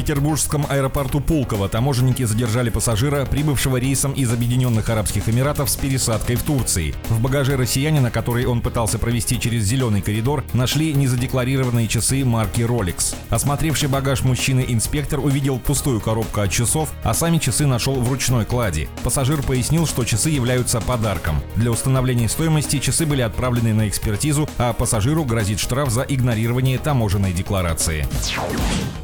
Петербургском аэропорту Пулково таможенники задержали пассажира, прибывшего рейсом из Объединенных Арабских Эмиратов с пересадкой в Турции. В багаже россиянина, который он пытался провести через зеленый коридор, нашли незадекларированные часы марки Rolex. Осмотревший багаж мужчины инспектор увидел пустую коробку от часов, а сами часы нашел в ручной кладе. Пассажир пояснил, что часы являются подарком. Для установления стоимости часы были отправлены на экспертизу, а пассажиру грозит штраф за игнорирование таможенной декларации.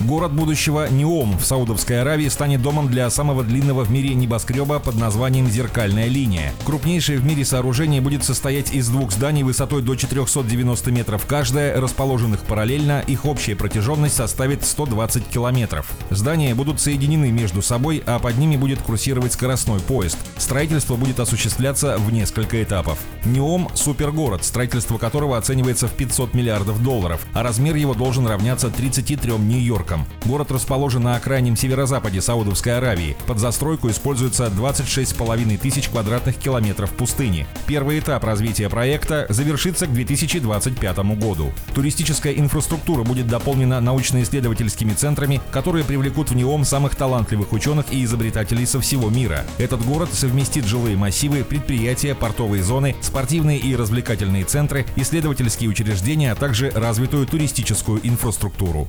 Город будущего Неом в Саудовской Аравии станет домом для самого длинного в мире небоскреба под названием «Зеркальная линия». Крупнейшее в мире сооружение будет состоять из двух зданий высотой до 490 метров каждое, расположенных параллельно, их общая протяженность составит 120 километров. Здания будут соединены между собой, а под ними будет курсировать скоростной поезд. Строительство будет осуществляться в несколько этапов. Неом – супергород, строительство которого оценивается в 500 миллиардов долларов, а размер его должен равняться 33 Нью-Йоркам. Город расположен на крайнем северо-западе Саудовской Аравии. Под застройку используется 26,5 тысяч квадратных километров пустыни. Первый этап развития проекта завершится к 2025 году. Туристическая инфраструктура будет дополнена научно-исследовательскими центрами, которые привлекут в Неом самых талантливых ученых и изобретателей со всего мира. Этот город совместит жилые массивы, предприятия, портовые зоны, спортивные и развлекательные центры, исследовательские учреждения, а также развитую туристическую инфраструктуру.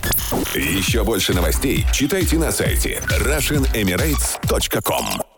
Еще больше новостей читайте на сайте RussianEmirates.com